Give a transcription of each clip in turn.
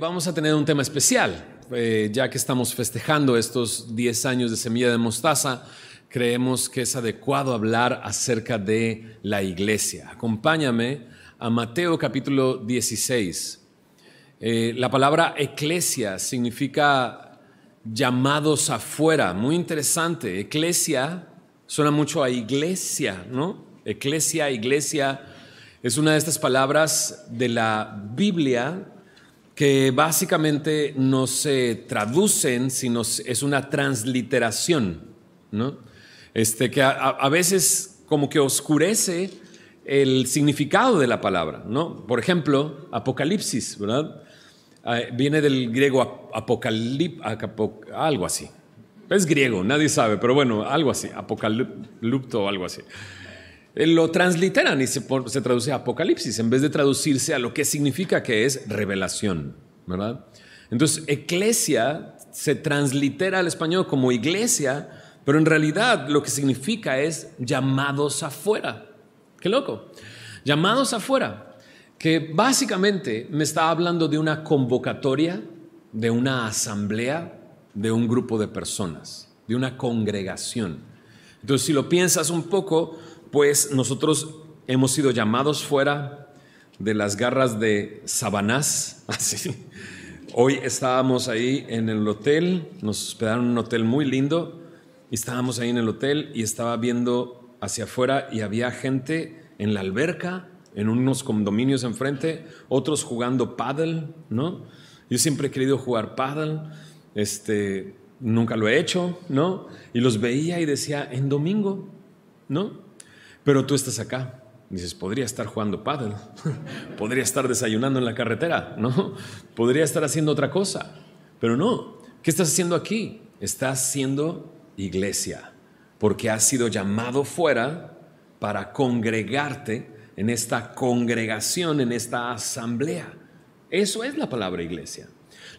Vamos a tener un tema especial, eh, ya que estamos festejando estos 10 años de Semilla de Mostaza, creemos que es adecuado hablar acerca de la iglesia. Acompáñame a Mateo capítulo 16. Eh, la palabra eclesia significa llamados afuera, muy interesante. Eclesia suena mucho a iglesia, ¿no? Eclesia, iglesia, es una de estas palabras de la Biblia que básicamente no se traducen, sino es una transliteración, ¿no? Este, que a, veces como que oscurece el significado de la palabra, ¿no? Por ejemplo, Apocalipsis, ¿verdad? Ah, viene del griego apocalip, algo así. Es griego, nadie sabe, pero bueno, algo así, apocalipto o algo así. Eh, lo transliteran y se, traduce a Apocalipsis en vez de traducirse a lo que significa que es revelación, ¿verdad? Entonces, eclesia se translitera al español como iglesia, pero en realidad lo que significa es llamados afuera. Qué loco. Llamados afuera, que básicamente me está hablando de una convocatoria, de una asamblea, de un grupo de personas, de una congregación. Entonces, si lo piensas un poco, pues nosotros hemos sido llamados fuera de las garras de Sabanás. Así. Hoy estábamos ahí en el hotel, nos hospedaron en un hotel muy lindo, y estábamos ahí en el hotel y estaba viendo hacia afuera y había gente en la alberca, en unos condominios enfrente, otros jugando paddle, ¿no? Yo siempre he querido jugar paddle, este, nunca lo he hecho, ¿no? Y los veía y decía, en domingo, ¿no? Pero tú estás acá. Dices, podría estar jugando paddle, podría estar desayunando en la carretera, ¿no? Podría estar haciendo otra cosa, pero no. ¿Qué estás haciendo aquí? Estás siendo iglesia, porque has sido llamado fuera para congregarte en esta congregación, en esta asamblea. Eso es la palabra iglesia.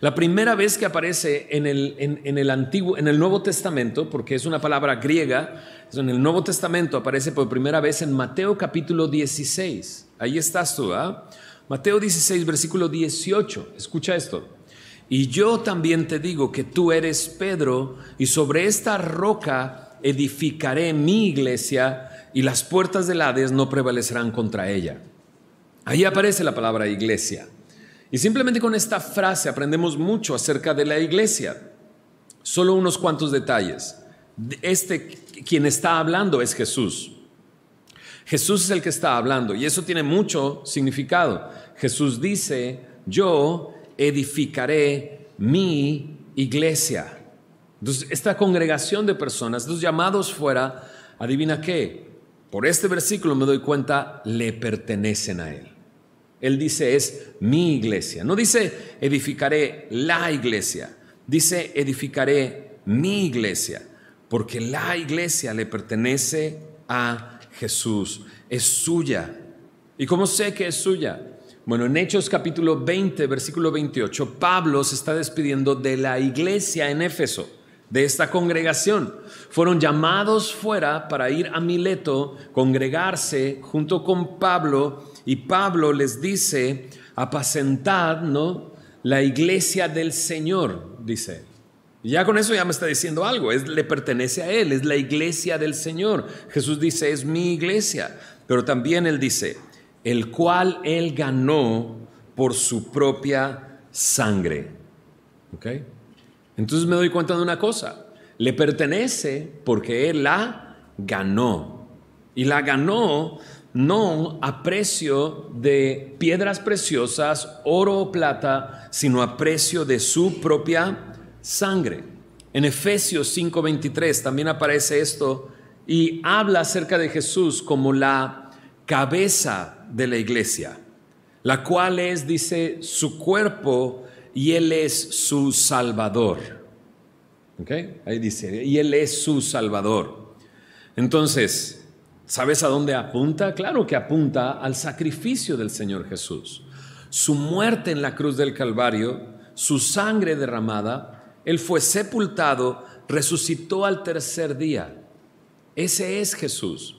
La primera vez que aparece en el, en, el, Antiguo, en el Nuevo Testamento, porque es una palabra griega, en el Nuevo Testamento aparece por primera vez en Mateo capítulo 16. Ahí estás tú, ¿ah? Mateo 16, versículo 18. Escucha esto. Y yo también te digo que tú eres Pedro, y sobre esta roca edificaré mi iglesia, y las puertas del Hades no prevalecerán contra ella. Ahí aparece la palabra iglesia. Y simplemente con esta frase aprendemos mucho acerca de la iglesia. Solo unos cuantos detalles. Este quien está hablando es Jesús. Jesús es el que está hablando y eso tiene mucho significado. Jesús dice, yo edificaré mi iglesia. Entonces, esta congregación de personas, los llamados fuera, adivina qué, por este versículo me doy cuenta, le pertenecen a Él. Él dice es mi iglesia. No dice edificaré la iglesia. Dice edificaré mi iglesia. Porque la iglesia le pertenece a Jesús. Es suya. ¿Y cómo sé que es suya? Bueno, en Hechos capítulo 20, versículo 28, Pablo se está despidiendo de la iglesia en Éfeso, de esta congregación. Fueron llamados fuera para ir a Mileto, congregarse junto con Pablo y Pablo les dice, apacentad, ¿no? La iglesia del Señor, dice. Y ya con eso ya me está diciendo algo, es, le pertenece a Él, es la iglesia del Señor. Jesús dice, es mi iglesia. Pero también Él dice, el cual Él ganó por su propia sangre. ¿Ok? Entonces me doy cuenta de una cosa, le pertenece porque Él la ganó. Y la ganó no a precio de piedras preciosas, oro o plata, sino a precio de su propia sangre. En Efesios 5:23 también aparece esto y habla acerca de Jesús como la cabeza de la iglesia, la cual es, dice, su cuerpo y Él es su salvador. ¿Ok? Ahí dice, y Él es su salvador. Entonces, ¿Sabes a dónde apunta? Claro que apunta al sacrificio del Señor Jesús. Su muerte en la cruz del Calvario, su sangre derramada, Él fue sepultado, resucitó al tercer día. Ese es Jesús.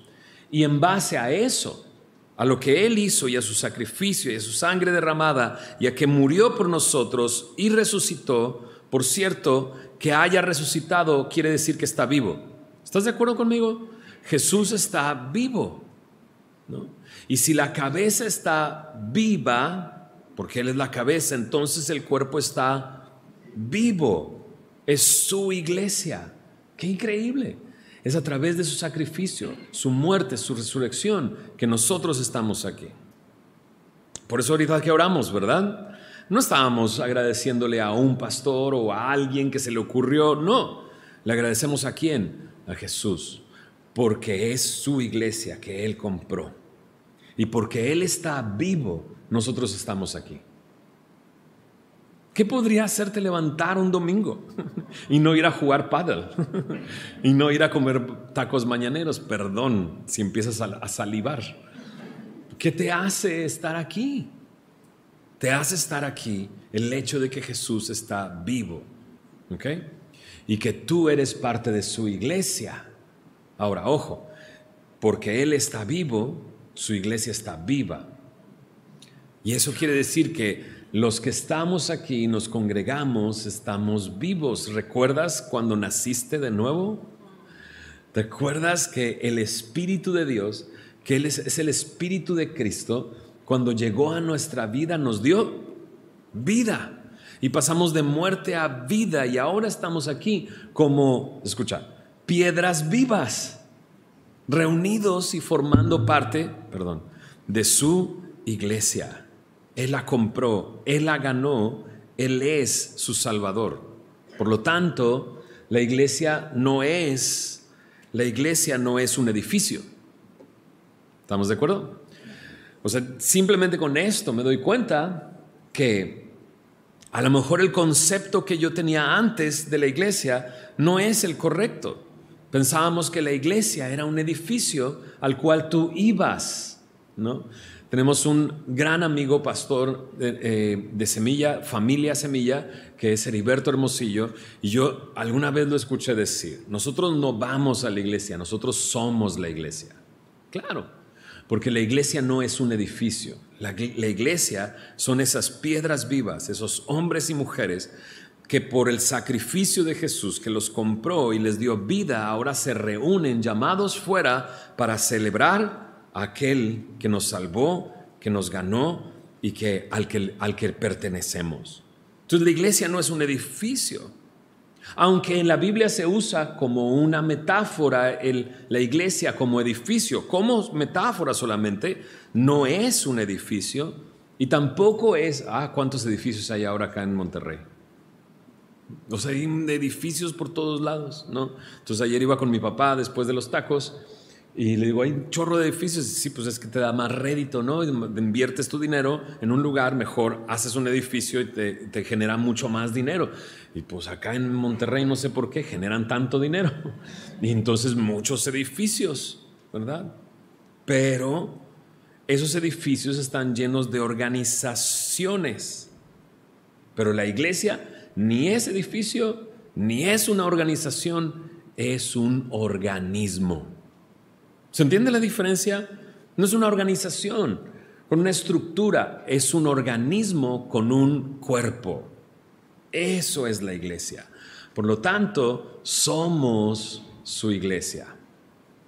Y en base a eso, a lo que Él hizo y a su sacrificio y a su sangre derramada y a que murió por nosotros y resucitó, por cierto, que haya resucitado quiere decir que está vivo. ¿Estás de acuerdo conmigo? Jesús está vivo. Y si la cabeza está viva, porque Él es la cabeza, entonces el cuerpo está vivo. Es su iglesia. Qué increíble. Es a través de su sacrificio, su muerte, su resurrección, que nosotros estamos aquí. Por eso ahorita que oramos, ¿verdad? No estábamos agradeciéndole a un pastor o a alguien que se le ocurrió, no. Le agradecemos a quién? A Jesús, porque es su iglesia que Él compró. Y porque Él está vivo, nosotros estamos aquí. ¿Qué podría hacerte levantar un domingo y no ir a jugar paddle y no ir a comer tacos mañaneros? Perdón si empiezas a salivar. ¿Qué te hace estar aquí? Te hace estar aquí el hecho de que Jesús está vivo, ¿ok? Y que tú eres parte de su iglesia. Ahora, ojo, porque Él está vivo, su iglesia está viva. Y eso quiere decir que los que estamos aquí, nos congregamos, estamos vivos. ¿Recuerdas cuando naciste de nuevo? ¿Recuerdas que el Espíritu de Dios, que Él es, el Espíritu de Cristo, cuando llegó a nuestra vida nos dio vida? Y pasamos de muerte a vida y ahora estamos aquí como, escucha, piedras vivas, reunidos y formando parte, perdón, de su iglesia. Él la compró, Él la ganó, Él es su Salvador. Por lo tanto, la iglesia no es, la iglesia no es un edificio. ¿Estamos de acuerdo? O sea, simplemente con esto me doy cuenta que a lo mejor el concepto que yo tenía antes de la iglesia no es el correcto. Pensábamos que la iglesia era un edificio al cual tú ibas, ¿no? Tenemos un gran amigo pastor eh, de, Semilla, familia Semilla, que es Heriberto Hermosillo, y yo alguna vez lo escuché decir, nosotros no vamos a la iglesia, nosotros somos la iglesia. Claro, porque la iglesia no es un edificio, la, la iglesia son esas piedras vivas, esos hombres y mujeres que por el sacrificio de Jesús que los compró y les dio vida, ahora se reúnen llamados fuera para celebrar aquel que nos salvó, que nos ganó y que al, que al que pertenecemos. Entonces la iglesia no es un edificio. Aunque en la Biblia se usa como una metáfora la iglesia como edificio, como metáfora solamente, no es un edificio y tampoco es, ah, ¿cuántos edificios hay ahora acá en Monterrey? O sea, hay edificios por todos lados, ¿no? Entonces ayer iba con mi papá después de los tacos y le digo, hay un chorro de edificios. Y sí, pues es que te da más rédito, ¿no? Inviertes tu dinero en un lugar, mejor haces un edificio y te, te, genera mucho más dinero. Y pues acá en Monterrey no sé por qué generan tanto dinero. Y entonces muchos edificios, ¿verdad? Pero esos edificios están llenos de organizaciones. Pero la iglesia ni es edificio, ni es una organización, es un organismo. ¿Se entiende la diferencia? No es una organización con una estructura, es un organismo con un cuerpo. Eso es la iglesia. Por lo tanto, somos su iglesia.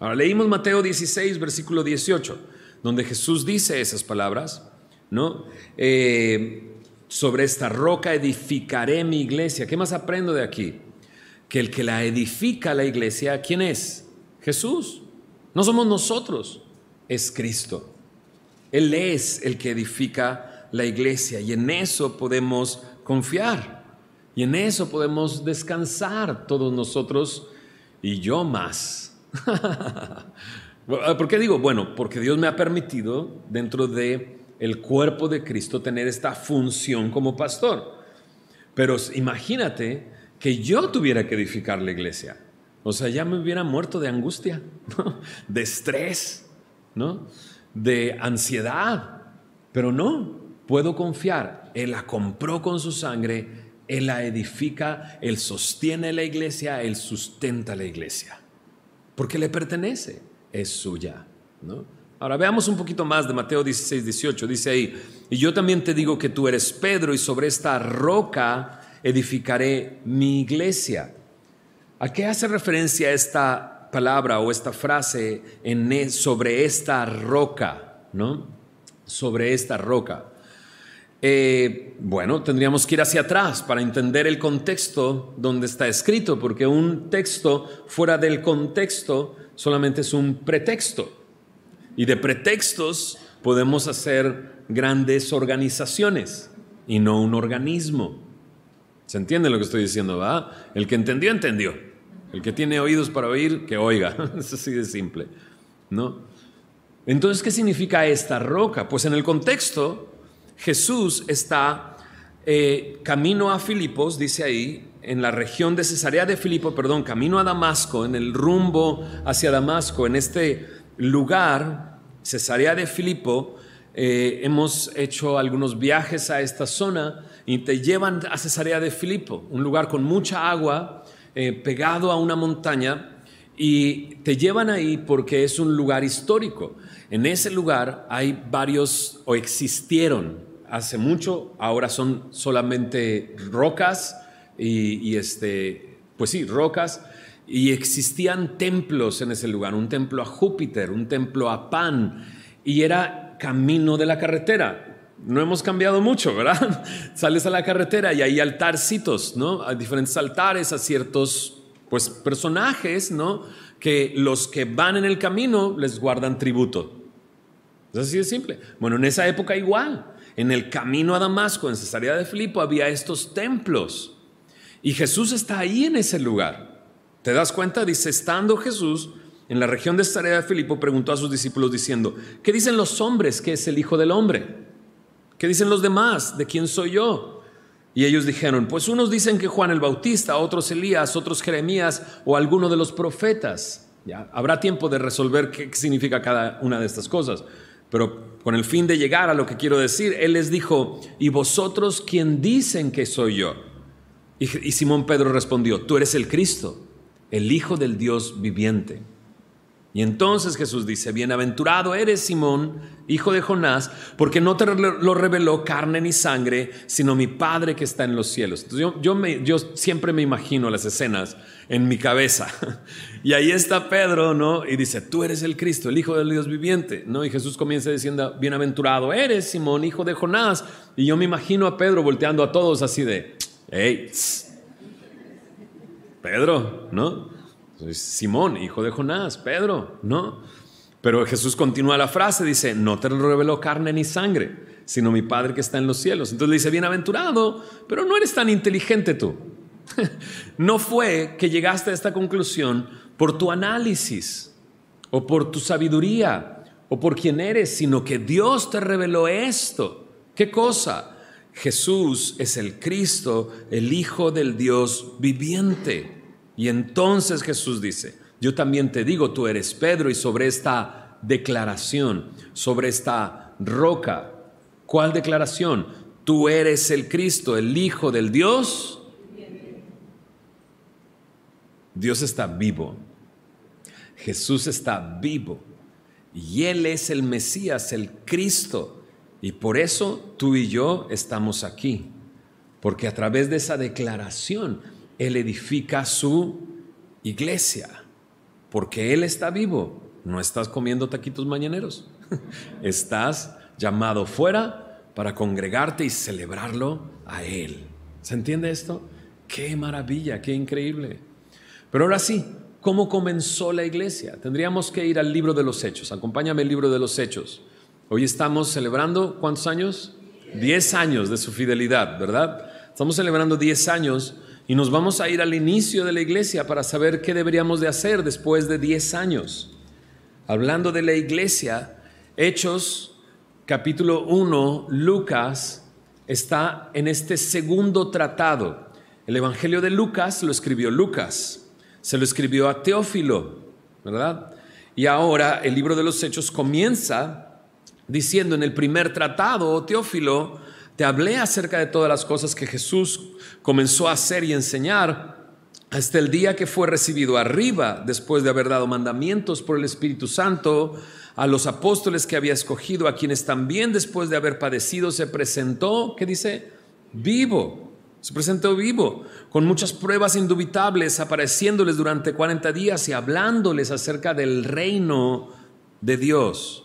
Ahora leímos Mateo 16, versículo 18, donde Jesús dice esas palabras, ¿no? Eh, sobre esta roca edificaré mi iglesia. ¿Qué más aprendo de aquí? Que el que la edifica la iglesia, ¿quién es? Jesús. No somos nosotros, es Cristo. Él es el que edifica la iglesia y en eso podemos confiar y en eso podemos descansar todos nosotros y yo más. ¿Por qué digo? Bueno, porque Dios me ha permitido dentro de el cuerpo de Cristo tener esta función como pastor. Pero imagínate que yo tuviera que edificar la iglesia. O sea, ya me hubiera muerto de angustia, de estrés, ¿no? de ansiedad. Pero no, puedo confiar. Él la compró con su sangre, Él la edifica, Él sostiene la iglesia, Él sustenta la iglesia. Porque le pertenece, es suya. ¿no? Ahora veamos un poquito más de Mateo 16, 18. Dice ahí, y yo también te digo que tú eres Pedro y sobre esta roca edificaré mi iglesia. ¿A qué hace referencia esta palabra o esta frase en e, sobre esta roca? ¿No? Sobre esta roca. Eh, bueno, tendríamos que ir hacia atrás para entender el contexto donde está escrito, porque un texto fuera del contexto solamente es un pretexto. Y de pretextos podemos hacer grandes organizaciones y no un organismo. ¿Se entiende lo que estoy diciendo? El que entendió, entendió. El que tiene oídos para oír, que oiga. Es así de simple. ¿No? Entonces, ¿qué significa esta roca? Pues en el contexto Jesús está eh, camino a Filipos, dice ahí, en la región de Cesarea de Filipo, perdón, camino a Damasco, en el rumbo hacia Damasco, en este lugar, Cesarea de Filipo, eh, hemos hecho algunos viajes a esta zona y te llevan a Cesarea de Filipo, un lugar con mucha agua, eh, pegado a una montaña, y te llevan ahí porque es un lugar histórico. En ese lugar hay varios, o existieron hace mucho, ahora son solamente rocas y, este, pues sí, rocas. Y existían templos en ese lugar, un templo a Júpiter, un templo a Pan, y era camino de la carretera. No hemos cambiado mucho, ¿verdad? Sales a la carretera y hay altarcitos, ¿no? Hay diferentes altares a ciertos, pues, personajes, ¿no? Que los que van en el camino les guardan tributo. Es así de simple. Bueno, en esa época igual. En el camino a Damasco, en Cesarea de Filipo, había estos templos. Y Jesús está ahí en ese lugar. ¿Te das cuenta? Dice, estando Jesús en la región de Cesarea de Filipo, preguntó a sus discípulos diciendo, ¿qué dicen los hombres que es el Hijo del Hombre? ¿Qué dicen los demás? ¿De quién soy yo? Y ellos dijeron, pues unos dicen que Juan el Bautista, otros Elías, otros Jeremías o alguno de los profetas. Ya, habrá tiempo de resolver qué significa cada una de estas cosas. Pero con el fin de llegar a lo que quiero decir, Él les dijo, ¿y vosotros quién dicen que soy yo? Y, Simón Pedro respondió, tú eres el Cristo, el Hijo del Dios viviente. Y entonces Jesús dice, bienaventurado eres Simón, hijo de Jonás, porque no te lo reveló carne ni sangre, sino mi Padre que está en los cielos. yo, yo siempre me imagino las escenas en mi cabeza. Y ahí está Pedro, ¿no? Y dice, tú eres el Cristo, el Hijo del Dios viviente, ¿no? Y Jesús comienza diciendo, bienaventurado eres, Simón, hijo de Jonás. Y yo me imagino a Pedro volteando a todos así de, hey, Pedro, ¿no? Simón, hijo de Jonás, Pedro, ¿no? Pero Jesús continúa la frase, dice, no te reveló carne ni sangre, sino mi Padre que está en los cielos. Entonces le dice, bienaventurado, pero no eres tan inteligente tú. no fue que llegaste a esta conclusión por tu análisis o por tu sabiduría o por quién eres, sino que Dios te reveló esto. ¿Qué cosa? Jesús es el Cristo, el Hijo del Dios viviente. Y entonces Jesús dice, yo también te digo, tú eres Pedro y sobre esta declaración, sobre esta roca, ¿cuál declaración? Tú eres el Cristo, el Hijo del Dios Dios está vivo. Jesús está vivo. Y Él es el Mesías, el Cristo. Y por eso tú y yo estamos aquí. Porque a través de esa declaración Él edifica su iglesia. Porque Él está vivo. No estás comiendo taquitos mañaneros. Estás llamado fuera para congregarte y celebrarlo a Él. ¿Se entiende esto? Qué maravilla, qué increíble. Pero ahora sí, ¿cómo comenzó la iglesia? Tendríamos que ir al libro de los Hechos. Acompáñame al libro de los Hechos. Hoy estamos celebrando, ¿cuántos años? Diez años de su fidelidad, ¿verdad? Estamos celebrando diez años y nos vamos a ir al inicio de la iglesia para saber qué deberíamos de hacer después de diez años. Hablando de la iglesia, Hechos capítulo 1, Lucas está en este segundo tratado. El Evangelio de Lucas lo escribió Lucas se lo escribió a Teófilo, ¿verdad? Y ahora el libro de los Hechos comienza diciendo en el primer tratado, oh, Teófilo, te hablé acerca de todas las cosas que Jesús comenzó a hacer y enseñar hasta el día que fue recibido arriba, después de haber dado mandamientos por el Espíritu Santo a los apóstoles que había escogido, a quienes también después de haber padecido se presentó, ¿qué dice? Vivo. Se presentó vivo, con muchas pruebas indubitables, apareciéndoles durante 40 días y hablándoles acerca del reino de Dios.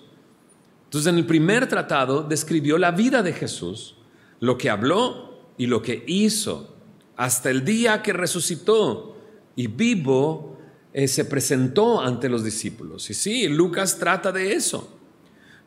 Entonces en el primer tratado describió la vida de Jesús, lo que habló y lo que hizo, hasta el día que resucitó y vivo eh, se presentó ante los discípulos. Y sí, Lucas trata de eso.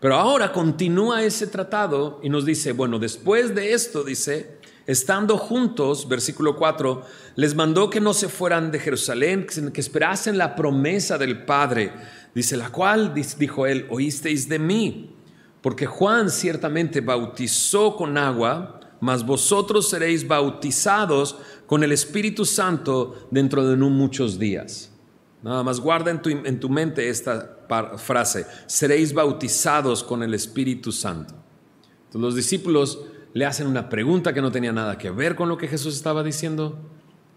Pero ahora continúa ese tratado y nos dice, bueno, después de esto, dice, estando juntos, versículo 4, les mandó que no se fueran de Jerusalén, que esperasen la promesa del Padre. Dice, la cual, dijo él, oísteis de mí, porque Juan ciertamente bautizó con agua, mas vosotros seréis bautizados con el Espíritu Santo dentro de no muchos días. Nada más guarda en tu, en tu mente esta frase, seréis bautizados con el Espíritu Santo. Entonces los discípulos le hacen una pregunta que no tenía nada que ver con lo que Jesús estaba diciendo.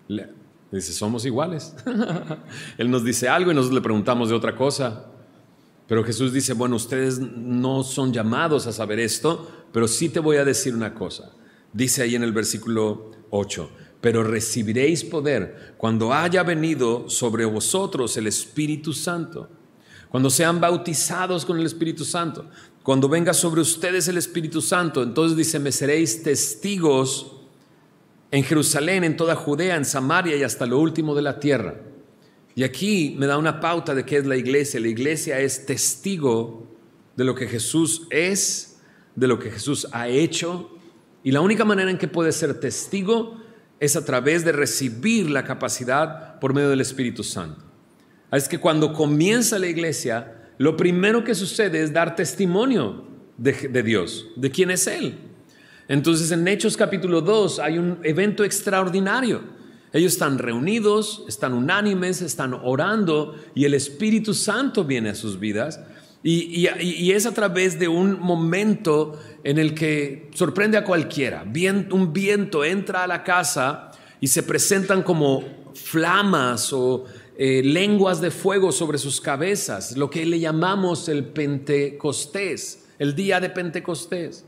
Le dice, somos iguales. Él nos dice algo y nosotros le preguntamos de otra cosa. Pero Jesús dice, bueno, ustedes no son llamados a saber esto, pero sí te voy a decir una cosa. Dice ahí en el versículo 8, pero recibiréis poder cuando haya venido sobre vosotros el Espíritu Santo, cuando sean bautizados con el Espíritu Santo, cuando venga sobre ustedes el Espíritu Santo, entonces dice, me seréis testigos en Jerusalén, en toda Judea, en Samaria y hasta lo último de la tierra. Y aquí me da una pauta de qué es la iglesia. La iglesia es testigo de lo que Jesús es, de lo que Jesús ha hecho. Y la única manera en que puede ser testigo es a través de recibir la capacidad por medio del Espíritu Santo. Es que cuando comienza la iglesia, lo primero que sucede es dar testimonio de, Dios, de quién es Él. Entonces en Hechos capítulo 2 hay un evento extraordinario. Ellos están reunidos, están unánimes, están orando y el Espíritu Santo viene a sus vidas. Y, y, es a través de un momento en el que sorprende a cualquiera. un viento entra a la casa y se presentan como flamas o eh, lenguas de fuego sobre sus cabezas, lo que le llamamos el Pentecostés, el día de Pentecostés.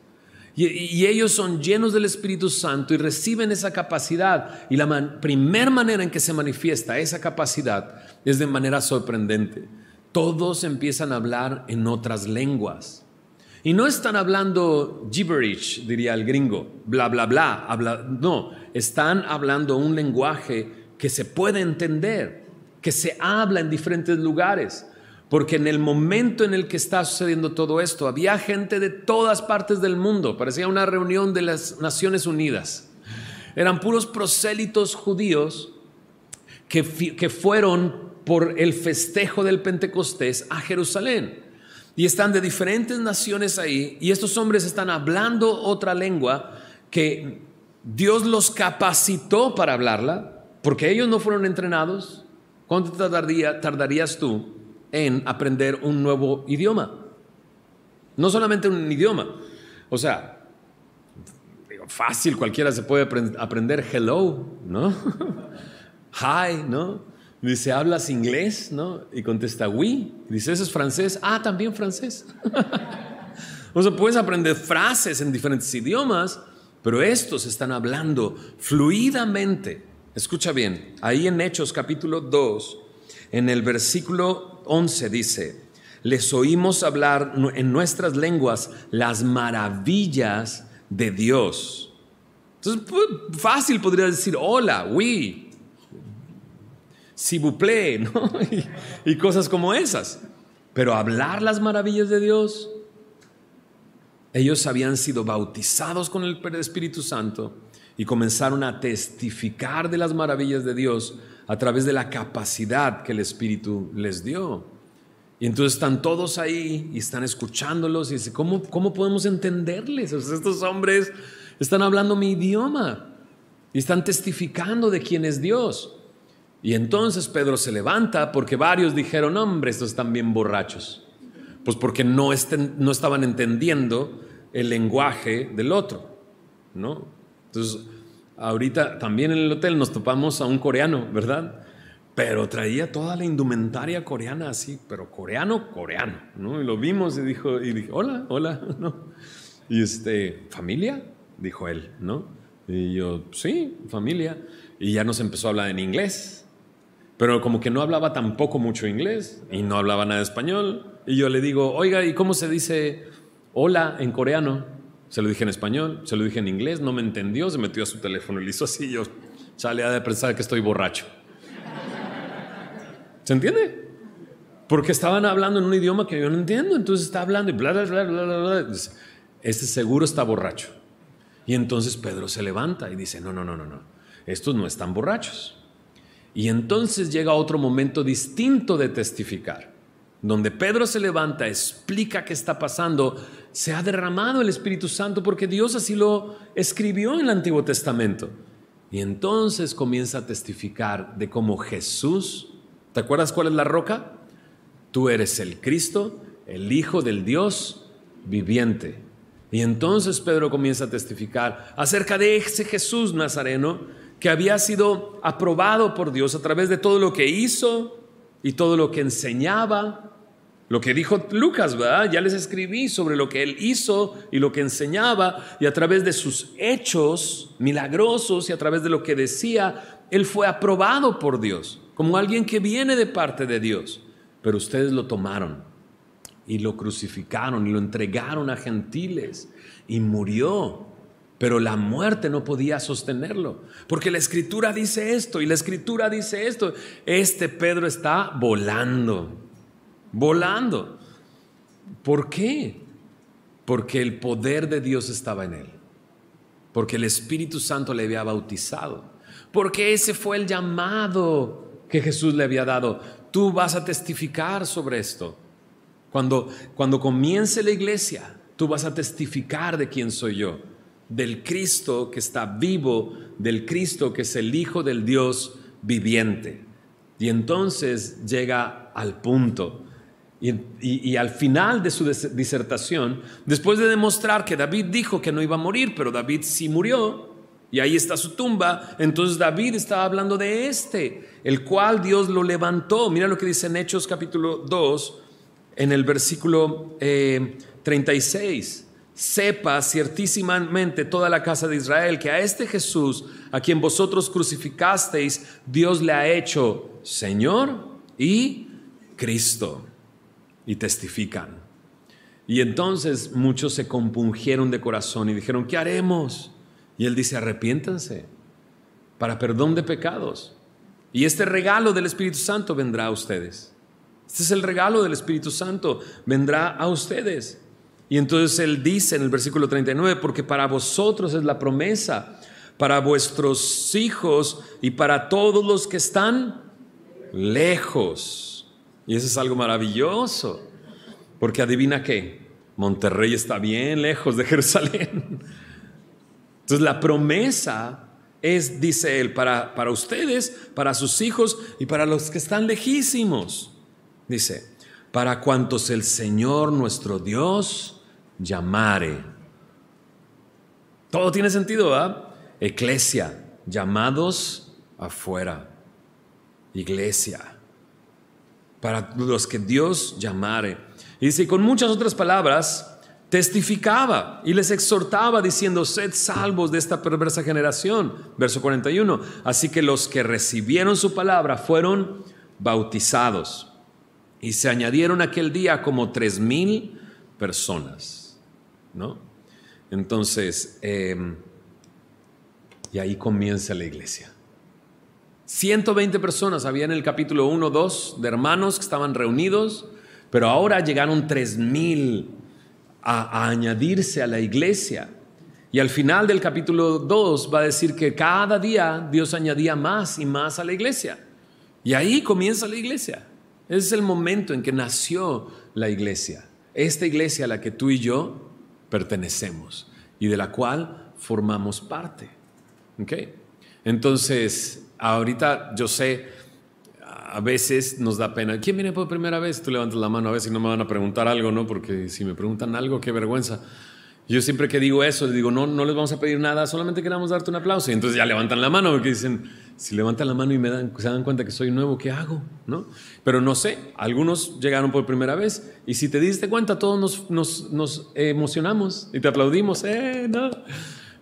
Y, ellos son llenos del Espíritu Santo y reciben esa capacidad. Y la primera primer manera en que se manifiesta esa capacidad es de manera sorprendente. Todos empiezan a hablar en otras lenguas. Y no están hablando gibberish, diría el gringo, bla, bla, bla. Habla, no, están hablando un lenguaje que se puede entender, que se habla en diferentes lugares. Porque en el momento en el que está sucediendo todo esto, había gente de todas partes del mundo, parecía una reunión de las Naciones Unidas. Eran puros prosélitos judíos que, que fueron por el festejo del Pentecostés a Jerusalén. Y están de diferentes naciones ahí, y estos hombres están hablando otra lengua que Dios los capacitó para hablarla, porque ellos no fueron entrenados. ¿Cuánto tardarías tú en aprender un nuevo idioma? No solamente un idioma, o sea, fácil, cualquiera se puede aprender hello, ¿no? Hi, ¿no? Dice, ¿hablas inglés? ¿No? Y contesta, oui. Dice, ¿eso es francés? Ah, también francés. o sea, puedes aprender frases en diferentes idiomas, pero estos están hablando fluidamente. Escucha bien, ahí en Hechos capítulo 2, en el versículo 11 dice, les oímos hablar en nuestras lenguas las maravillas de Dios. Entonces, fácil podría decir, hola, oui, si ¿no? y, cosas como esas. Pero hablar las maravillas de Dios, ellos habían sido bautizados con el Espíritu Santo y comenzaron a testificar de las maravillas de Dios a través de la capacidad que el Espíritu les dio. Y entonces están todos ahí y están escuchándolos y dicen, ¿cómo, cómo podemos entenderles? estos hombres están hablando mi idioma y están testificando de quién es Dios. Y entonces Pedro se levanta porque varios dijeron, hombre, estos están bien borrachos. Pues porque no, no estaban entendiendo el lenguaje del otro. ¿no? Entonces, ahorita también en el hotel nos topamos a un coreano, ¿verdad? Pero traía toda la indumentaria coreana así, pero coreano, coreano, ¿no? Y lo vimos y dijo, y dije, hola, hola, ¿no? Y este, ¿familia? Dijo él, ¿no? Y yo, sí, familia. Y ya nos empezó a hablar en inglés. Pero como que no hablaba tampoco mucho inglés y no hablaba nada español. Y yo le digo, oiga, ¿y cómo se dice hola en coreano? Se lo dije en español, se lo dije en inglés, no me entendió, se metió a su teléfono y le hizo así. Yo, sale a de pensar que estoy borracho. ¿Se entiende? Porque estaban hablando en un idioma que yo no entiendo, entonces está hablando y bla, bla, bla, bla, bla, bla. Este seguro está borracho. Y entonces Pedro se levanta y dice, no, no, no, no, no, estos no están borrachos. Y entonces llega otro momento distinto de testificar, donde Pedro se levanta, explica qué está pasando, se ha derramado el Espíritu Santo porque Dios así lo escribió en el Antiguo Testamento. Y entonces comienza a testificar de cómo Jesús, ¿te acuerdas cuál es la roca? Tú eres el Cristo, el Hijo del Dios viviente. Y entonces Pedro comienza a testificar acerca de ese Jesús nazareno que había sido aprobado por Dios a través de todo lo que hizo y todo lo que enseñaba. Lo que dijo Lucas, ¿verdad? Ya les escribí sobre lo que él hizo y lo que enseñaba y a través de sus hechos milagrosos y a través de lo que decía, él fue aprobado por Dios como alguien que viene de parte de Dios. Pero ustedes lo tomaron y lo crucificaron y lo entregaron a gentiles y murió pero la muerte no podía sostenerlo, porque la escritura dice esto y la escritura dice esto. Este Pedro está volando, volando. ¿Por qué? Porque el poder de Dios estaba en él, porque el Espíritu Santo le había bautizado, porque ese fue el llamado que Jesús le había dado. Tú vas a testificar sobre esto. Cuando, cuando comience la iglesia, tú vas a testificar de quién soy yo del Cristo que está vivo, del Cristo que es el Hijo del Dios viviente. Y entonces llega al punto. Y, al final de su disertación, después de demostrar que David dijo que no iba a morir, pero David sí murió, y ahí está su tumba, entonces David estaba hablando de este, el cual Dios lo levantó. Mira lo que dice en Hechos capítulo 2, en el versículo 36. Eh, sepa ciertísimamente toda la casa de Israel que a este Jesús, a quien vosotros crucificasteis, Dios le ha hecho Señor y Cristo. Y testifican. Y entonces muchos se compungieron de corazón y dijeron, ¿qué haremos? Y él dice, arrepiéntanse para perdón de pecados. Y este regalo del Espíritu Santo vendrá a ustedes. Este es el regalo del Espíritu Santo, vendrá a ustedes. Y entonces él dice en el versículo 39, porque para vosotros es la promesa, para vuestros hijos y para todos los que están lejos. Y eso es algo maravilloso, porque adivina qué, Monterrey está bien lejos de Jerusalén. Entonces la promesa es, dice él, para, para ustedes, para sus hijos y para los que están lejísimos. Dice, para cuantos el Señor nuestro Dios llamare. Todo tiene sentido, ¿verdad? Eclesia, llamados afuera. Iglesia, para los que Dios llamare. Y dice, con muchas otras palabras, testificaba y les exhortaba diciendo, sed salvos de esta perversa generación. Verso 41. Así que los que recibieron su palabra fueron bautizados y se añadieron aquel día como tres mil personas. ¿no? Entonces, em, y ahí comienza la iglesia. 120 personas había en el capítulo 1, 2 de hermanos que estaban reunidos, pero ahora llegaron 3000 a, a añadirse a la iglesia. Y al final del capítulo 2 va a decir que cada día Dios añadía más y más a la iglesia. Y ahí comienza la iglesia. Ese es el momento en que nació la iglesia. Esta iglesia a la que tú y yo pertenecemos y de la cual formamos parte. Entonces, ahorita yo sé, a veces nos da pena. ¿Quién viene por primera vez? Tú levantas la mano a si no me van a preguntar algo, ¿no? Porque si me preguntan algo, qué vergüenza. Yo siempre que digo eso, digo, no, no les vamos a pedir nada, solamente queremos darte un aplauso. Y entonces ya levantan la mano porque dicen, si levantan la mano y me dan, se dan cuenta que soy nuevo, ¿qué hago? ¿No? Pero no sé, algunos llegaron por primera vez y si te diste cuenta, todos nos, nos, nos emocionamos y te aplaudimos, ¡eh, no!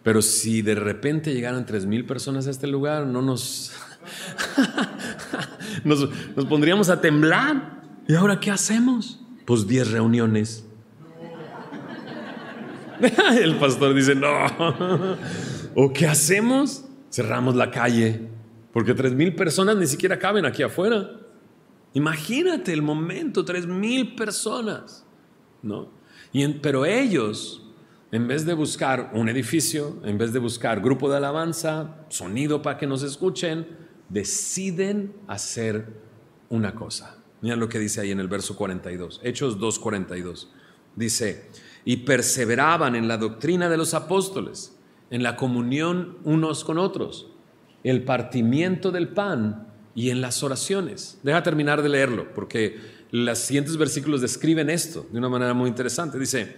Pero si de repente llegaran tres mil personas a este lugar, no nos, nos, nos pondríamos a temblar. ¿Y ahora qué hacemos? Pues diez reuniones. El pastor dice, no. ¿O qué hacemos? Cerramos la calle, porque tres mil personas ni siquiera caben aquí afuera. Imagínate el momento, tres mil personas, ¿no? Y pero ellos, en vez de buscar un edificio, en vez de buscar grupo de alabanza, sonido para que nos escuchen, deciden hacer una cosa. Mira lo que dice ahí en el verso 42, Hechos 2.42. Dice, y perseveraban en la doctrina de los apóstoles, en la comunión unos con otros, el partimiento del pan y en las oraciones. Deja terminar de leerlo, porque los siguientes versículos describen esto de una manera muy interesante. Dice,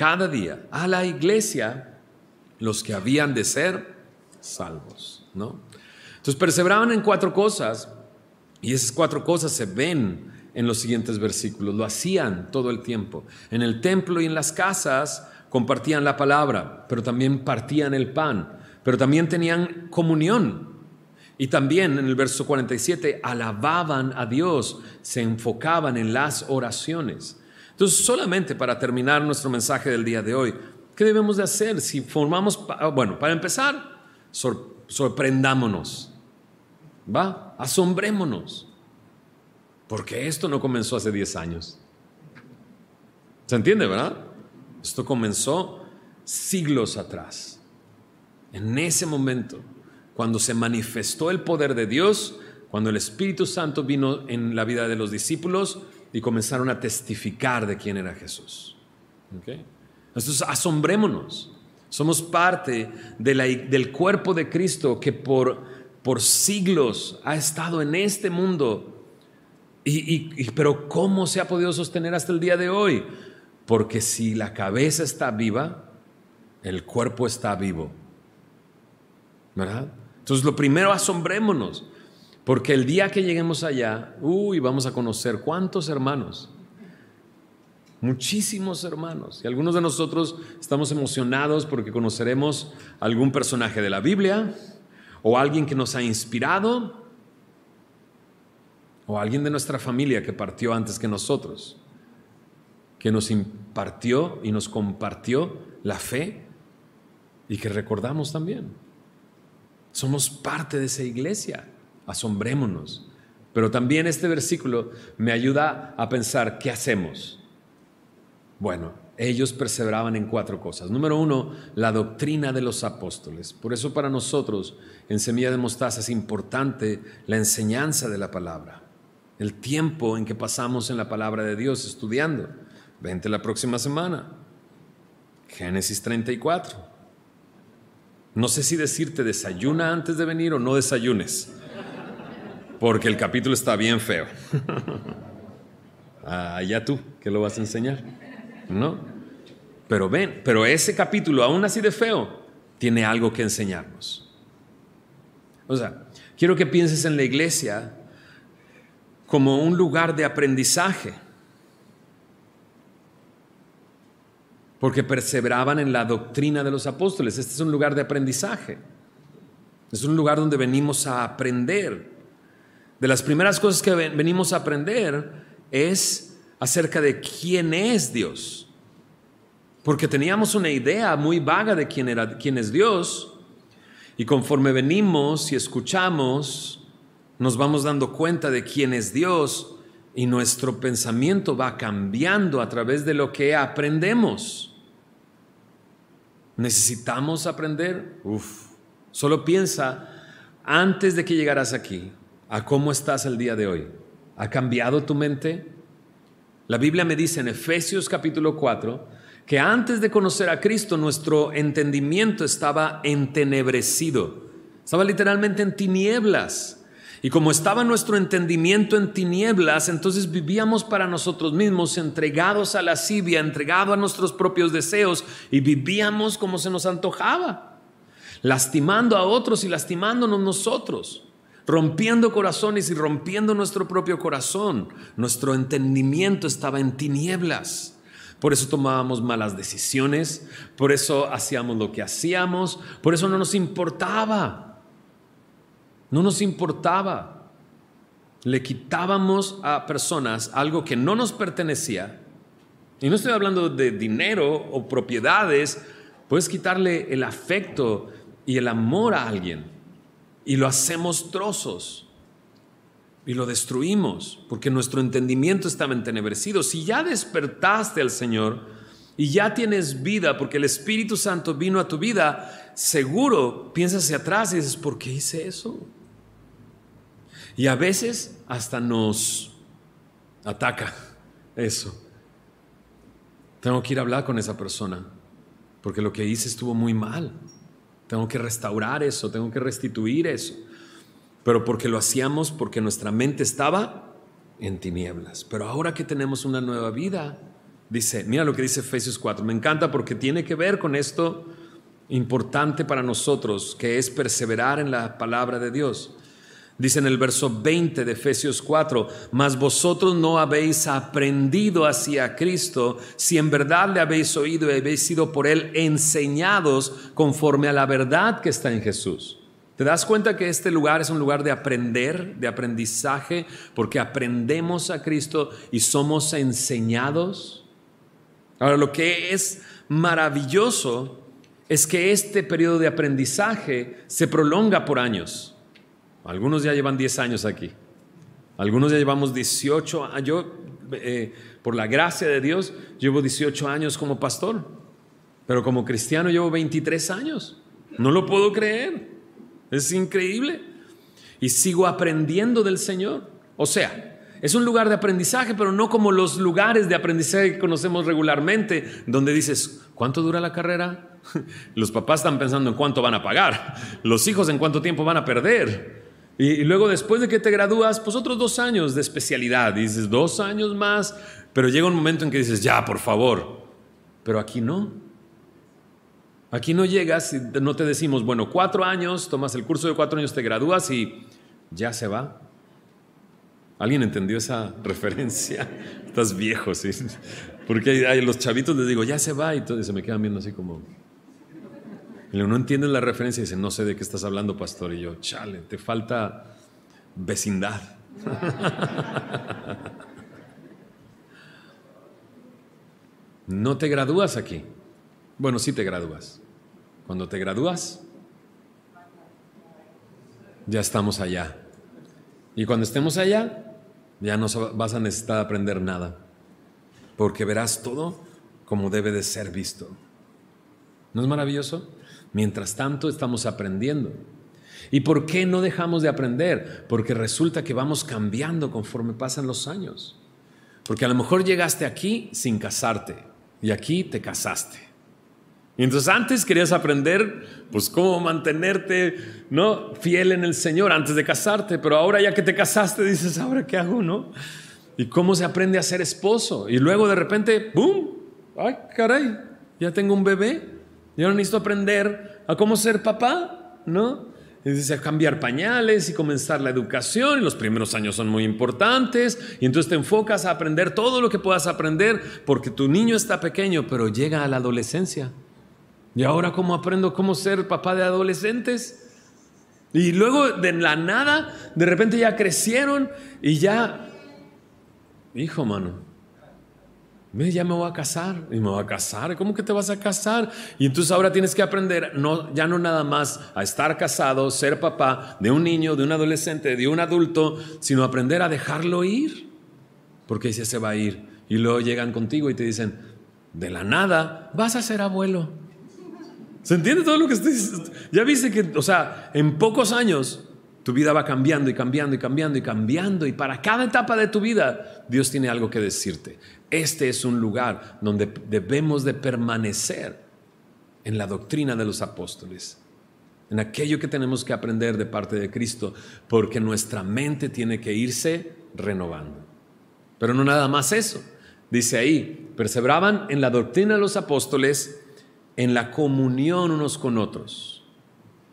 cada día a la iglesia los que habían de ser salvos. ¿no? Entonces perseveraban en cuatro cosas y esas cuatro cosas se ven en los siguientes versículos. Lo hacían todo el tiempo. En el templo y en las casas compartían la palabra, pero también partían el pan, pero también tenían comunión. Y también en el verso 47 alababan a Dios, se enfocaban en las oraciones. Entonces, solamente para terminar nuestro mensaje del día de hoy, ¿qué debemos de hacer si formamos, bueno, para empezar, sorprendámonos, ¿va? Asombrémonos. Porque esto no comenzó hace 10 años. ¿Se entiende, verdad? Esto comenzó siglos atrás. En ese momento, cuando se manifestó el poder de Dios, cuando el Espíritu Santo vino en la vida de los discípulos y comenzaron a testificar de quién era Jesús. Entonces, asombrémonos. Somos parte del cuerpo de Cristo que por, por siglos ha estado en este mundo y, pero ¿cómo se ha podido sostener hasta el día de hoy? Porque si la cabeza está viva, el cuerpo está vivo. ¿Verdad? Entonces lo primero asombrémonos, porque el día que lleguemos allá, uy, vamos a conocer cuántos hermanos, muchísimos hermanos. Y algunos de nosotros estamos emocionados porque conoceremos algún personaje de la Biblia o alguien que nos ha inspirado o alguien de nuestra familia que partió antes que nosotros, que nos impartió y nos compartió la fe y que recordamos también. Somos parte de esa iglesia, asombrémonos. Pero también este versículo me ayuda a pensar, ¿qué hacemos? Bueno, ellos perseveraban en cuatro cosas. Número uno, la doctrina de los apóstoles. Por eso para nosotros en Semilla de Mostaza es importante la enseñanza de la palabra el tiempo en que pasamos en la palabra de Dios estudiando. Vente la próxima semana. Génesis 34. No sé si decirte desayuna antes de venir o no desayunes, porque el capítulo está bien feo. Allá ah, tú, que lo vas a enseñar, ¿no? Pero ven, pero ese capítulo, aún así de feo, tiene algo que enseñarnos. O sea, quiero que pienses en la iglesia como un lugar de aprendizaje, porque perseveraban en la doctrina de los apóstoles. Este es un lugar de aprendizaje, es un lugar donde venimos a aprender. De las primeras cosas que venimos a aprender es acerca de quién es Dios, porque teníamos una idea muy vaga de quién, era, quién es Dios, y conforme venimos y escuchamos, nos vamos dando cuenta de quién es Dios y nuestro pensamiento va cambiando a través de lo que aprendemos. necesitamos aprender. Uf, solo piensa antes de que llegaras aquí, a cómo estás el día de hoy. ¿Ha cambiado tu mente? La Biblia me dice en Efesios capítulo 4 que antes de conocer a Cristo nuestro entendimiento estaba entenebrecido, estaba literalmente en tinieblas. Y como estaba nuestro entendimiento en tinieblas, entonces vivíamos para nosotros mismos, entregados a la lascivia, entregados a nuestros propios deseos y vivíamos como se nos antojaba, lastimando a otros y lastimándonos nosotros, rompiendo corazones y rompiendo nuestro propio corazón. Nuestro entendimiento estaba en tinieblas. Por eso tomábamos malas decisiones, por eso hacíamos lo que hacíamos, por eso no nos importaba no nos importaba. Le quitábamos a personas algo que no nos pertenecía. Y no estoy hablando de dinero o propiedades. Puedes quitarle el afecto y el amor a alguien. Y lo hacemos trozos. Y lo destruimos porque nuestro entendimiento estaba entenebrecido. Si ya despertaste al Señor y ya tienes vida porque el Espíritu Santo vino a tu vida, seguro piensas hacia atrás y dices, ¿por qué hice eso? Y a veces hasta nos ataca eso. Tengo que ir a hablar con esa persona, porque lo que hice estuvo muy mal. Tengo que restaurar eso, tengo que restituir eso. Pero porque lo hacíamos, porque nuestra mente estaba en tinieblas. Pero ahora que tenemos una nueva vida, dice, mira lo que dice Efesios 4, me encanta porque tiene que ver con esto importante para nosotros, que es perseverar en la palabra de Dios. Dice en el verso 20 de Efesios 4, mas vosotros no habéis aprendido hacia Cristo si en verdad le habéis oído y habéis sido por él enseñados conforme a la verdad que está en Jesús. ¿Te das cuenta que este lugar es un lugar de aprender, de aprendizaje, porque aprendemos a Cristo y somos enseñados? Ahora, lo que es maravilloso es que este periodo de aprendizaje se prolonga por años. Algunos ya llevan 10 años aquí. Algunos ya llevamos 18 años. Yo, eh, por la gracia de Dios, llevo 18 años como pastor. Pero como cristiano llevo 23 años. No lo puedo creer. Es increíble. Y sigo aprendiendo del Señor. O sea, es un lugar de aprendizaje, pero no como los lugares de aprendizaje que conocemos regularmente, donde dices, ¿cuánto dura la carrera? Los papás están pensando en cuánto van a pagar. Los hijos en cuánto tiempo van a perder. Y, luego después de que te gradúas, pues otros dos años de especialidad. dices, dos años más, pero llega un momento en que dices, ya, por favor. Pero aquí no. Aquí no llegas y no te decimos, bueno, cuatro años, tomas el curso de cuatro años, te gradúas y ya se va. ¿Alguien entendió esa referencia? Estás viejo, sí. Porque a los chavitos les digo, ya se va y, todo, se me quedan viendo así como... No entienden la referencia y dicen, no sé de qué estás hablando, pastor. Y yo, chale, te falta vecindad. no te gradúas aquí. Bueno, sí te gradúas. Cuando te gradúas, ya estamos allá. Y cuando estemos allá, ya no vas a necesitar aprender nada, porque verás todo como debe de ser visto. ¿No es maravilloso? Mientras tanto estamos aprendiendo. ¿Y por qué no dejamos de aprender? Porque resulta que vamos cambiando conforme pasan los años. Porque a lo mejor llegaste aquí sin casarte y aquí te casaste. Y entonces antes querías aprender, pues cómo mantenerte, ¿no? Fiel en el Señor antes de casarte, pero ahora ya que te casaste dices, ¿ahora qué hago, no? ¿Y cómo se aprende a ser esposo? Y luego de repente, ¡boom! ¡Ay, caray! Ya tengo un bebé. Yo no necesito aprender a cómo ser papá, ¿no? Es a cambiar pañales y comenzar la educación. Y los primeros años son muy importantes. Y entonces te enfocas a aprender todo lo que puedas aprender porque tu niño está pequeño, pero llega a la adolescencia. ¿Y ahora cómo aprendo cómo ser papá de adolescentes? Y luego de la nada, de repente ya crecieron y ya... Hijo, mano, ya me voy a casar y me voy a casar. ¿Cómo que te vas a casar? Y entonces ahora tienes que aprender, no, ya no nada más a estar casado, ser papá de un niño, de un adolescente, de un adulto, sino aprender a dejarlo ir. Porque si se va a ir. Y luego llegan contigo y te dicen, de la nada, vas a ser abuelo. ¿Se entiende todo lo que estoy diciendo? Ya viste que, o sea, en pocos años tu vida va cambiando y cambiando y cambiando y cambiando y para cada etapa de tu vida Dios tiene algo que decirte. Este es un lugar donde debemos de permanecer en la doctrina de los apóstoles, en aquello que tenemos que aprender de parte de Cristo, porque nuestra mente tiene que irse renovando. Pero no nada más eso. Dice ahí, perseveraban en la doctrina de los apóstoles, en la comunión unos con otros.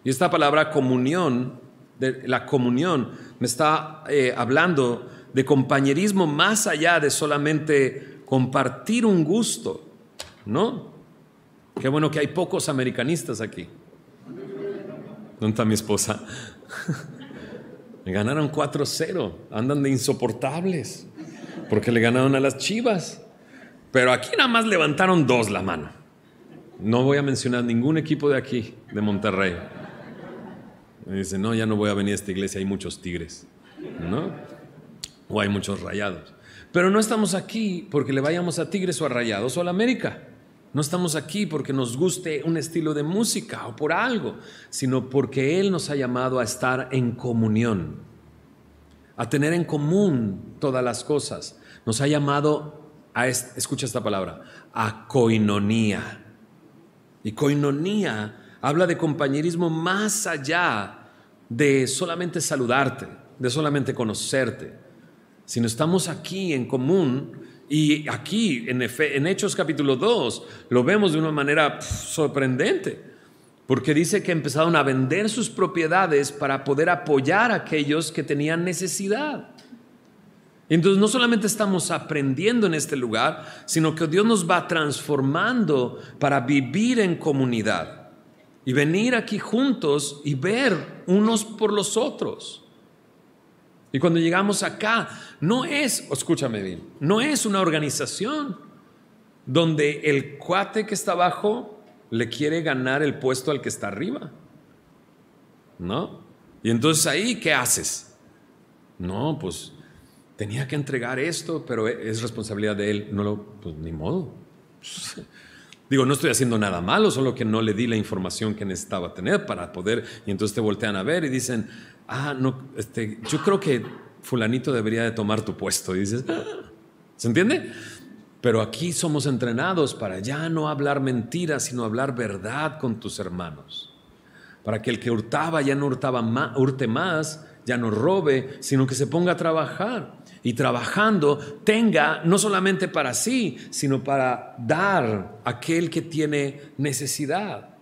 Y esta palabra comunión, de la comunión, me está eh, hablando de compañerismo más allá de solamente compartir un gusto, ¿no? Qué bueno que hay pocos americanistas aquí. ¿Dónde está mi esposa? Le ganaron 4-0, andan de insoportables, porque le ganaron a las Chivas. Pero aquí nada más levantaron dos la mano. No voy a mencionar ningún equipo de aquí, de Monterrey. Me dice, no, ya no voy a venir a esta iglesia, hay muchos tigres, ¿no? O hay muchos rayados. Pero no estamos aquí porque le vayamos a tigres o a rayados o a la América. No estamos aquí porque nos guste un estilo de música o por algo, sino porque Él nos ha llamado a estar en comunión, a tener en común todas las cosas. Nos ha llamado a, escucha esta palabra, a coinonía. Y coinonía habla de compañerismo más allá de solamente saludarte, de solamente conocerte, sino estamos aquí en común y aquí, en, Hechos capítulo 2, lo vemos de una manera sorprendente, porque dice que empezaron a vender sus propiedades para poder apoyar a aquellos que tenían necesidad. Entonces no solamente estamos aprendiendo en este lugar, sino que Dios nos va transformando para vivir en comunidad y venir aquí juntos y ver unos por los otros. Y cuando llegamos acá, no es, escúchame bien, no es una organización donde el cuate que está abajo le quiere ganar el puesto al que está arriba. ¿No? Y entonces ahí, ¿qué haces? No, pues tenía que entregar esto, pero es responsabilidad de él. No lo, pues ni modo. Digo, no estoy haciendo nada malo, solo que no le di la información que necesitaba tener para poder. Y entonces te voltean a ver y dicen, ah, no, este, yo creo que fulanito debería de tomar tu puesto. Dices, ah", ¿se entiende? Pero aquí somos entrenados para ya no hablar mentiras, sino hablar verdad con tus hermanos. Para que el que hurtaba ya no hurtaba más, hurte más, ya no robe, sino que se ponga a trabajar. Y trabajando tenga no solamente para sí, sino para dar a aquel que tiene necesidad.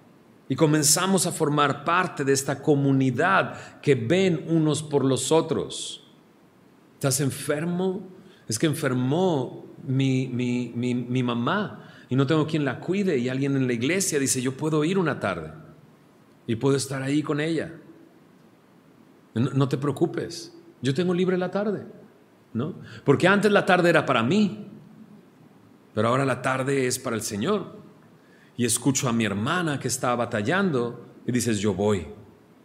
Y comenzamos a formar parte de esta comunidad que ven unos por los otros. ¿Estás enfermo? Es que enfermó mi, mi, mamá y no tengo quien la cuide y alguien en la iglesia dice, yo puedo ir una tarde y puedo estar ahí con ella. No, no te preocupes, yo tengo libre la tarde, ¿no? Porque antes la tarde era para mí, pero ahora la tarde es para el Señor y escucho a mi hermana que está batallando y dices, yo voy.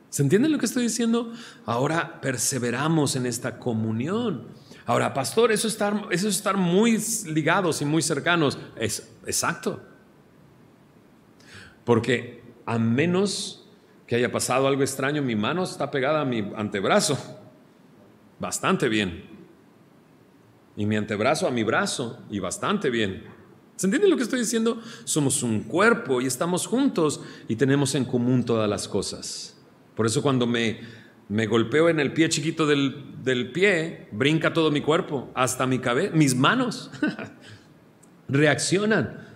¿Se entiende lo que estoy diciendo? Ahora perseveramos en esta comunión. Ahora, pastor, eso es estar, eso es estar muy ligados y muy cercanos. Es exacto. Porque a menos que haya pasado algo extraño, mi mano está pegada a mi antebrazo. Bastante bien. Y mi antebrazo a mi brazo. Y bastante bien. ¿Se entiende lo que estoy diciendo? Somos un cuerpo y estamos juntos y tenemos en común todas las cosas. Por eso cuando me, me golpeo en el pie chiquito del, del pie, brinca todo mi cuerpo, hasta mi cabeza, mis manos reaccionan.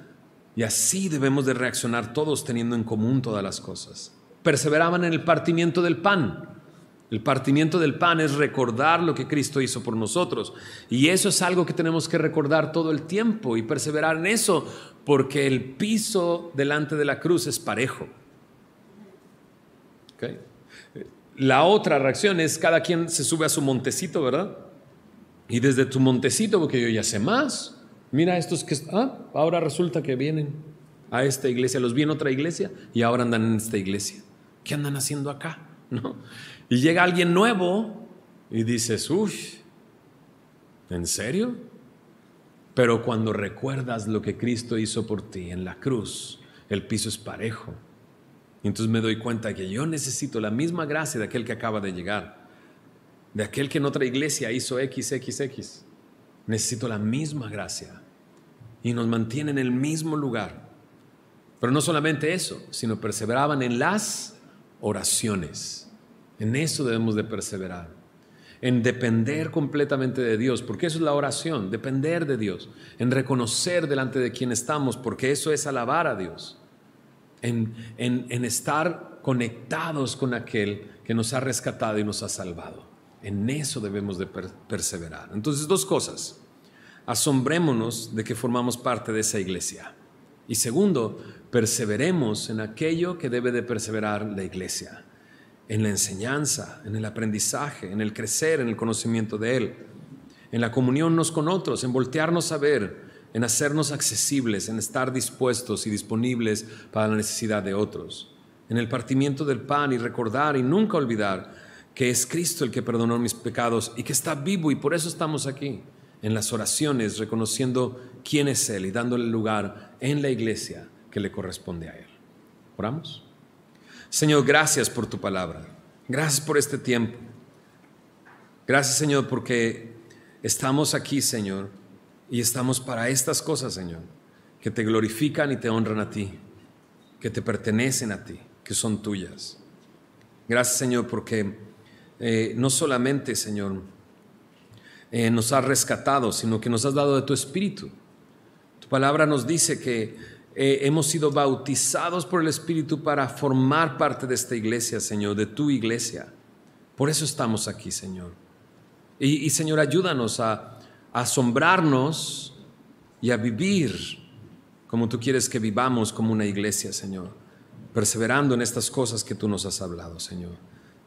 Y así debemos de reaccionar todos teniendo en común todas las cosas. Perseveraban en el partimiento del pan. El partimiento del pan es recordar lo que Cristo hizo por nosotros. Y eso es algo que tenemos que recordar todo el tiempo y perseverar en eso, porque el piso delante de la cruz es parejo. La otra reacción es cada quien se sube a su montecito, ¿verdad? Y desde tu montecito, porque yo ya sé más, mira estos que... Ah, ahora resulta que vienen a esta iglesia, los vi en otra iglesia y ahora andan en esta iglesia. ¿Qué andan haciendo acá? ¿No? Y llega alguien nuevo y dices, uff, ¿en serio? Pero cuando recuerdas lo que Cristo hizo por ti en la cruz, el piso es parejo. Entonces me doy cuenta que yo necesito la misma gracia de aquel que acaba de llegar, de aquel que en otra iglesia hizo XXX. Necesito la misma gracia y nos mantiene en el mismo lugar. Pero no solamente eso, sino perseveraban en las oraciones. En eso debemos de perseverar, en depender completamente de Dios, porque eso es la oración, depender de Dios, en reconocer delante de quien estamos, porque eso es alabar a Dios, en, en estar conectados con aquel que nos ha rescatado y nos ha salvado. En eso debemos de perseverar. Entonces, dos cosas. Asombrémonos de que formamos parte de esa iglesia. Y segundo, perseveremos en aquello que debe de perseverar la iglesia, en la enseñanza, en el aprendizaje, en el crecer, en el conocimiento de Él, en la comunión unos con otros, en voltearnos a ver, en hacernos accesibles, en estar dispuestos y disponibles para la necesidad de otros, en el partimiento del pan y recordar y nunca olvidar que es Cristo el que perdonó mis pecados y que está vivo y por eso estamos aquí, en las oraciones, reconociendo quién es Él y dándole lugar en la iglesia que le corresponde a Él. ¿Oramos? Señor, gracias por tu palabra. Gracias por este tiempo. Gracias, Señor, porque estamos aquí, Señor, y estamos para estas cosas, Señor, que te glorifican y te honran a ti, que te pertenecen a ti, que son tuyas. Gracias, Señor, porque eh, no solamente, Señor, eh, nos has rescatado, sino que nos has dado de tu Espíritu. Tu palabra nos dice que eh, hemos sido bautizados por el Espíritu para formar parte de esta iglesia, Señor, de tu iglesia. Por eso estamos aquí, Señor. Y, Señor, ayúdanos a, a asombrarnos y a vivir como tú quieres que vivamos como una iglesia, Señor, perseverando en estas cosas que tú nos has hablado, Señor.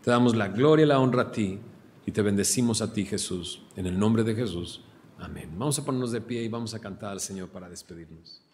Te damos la gloria y la honra a ti y te bendecimos a ti, Jesús. En el nombre de Jesús. Amén. Vamos a ponernos de pie y vamos a cantar al Señor para despedirnos.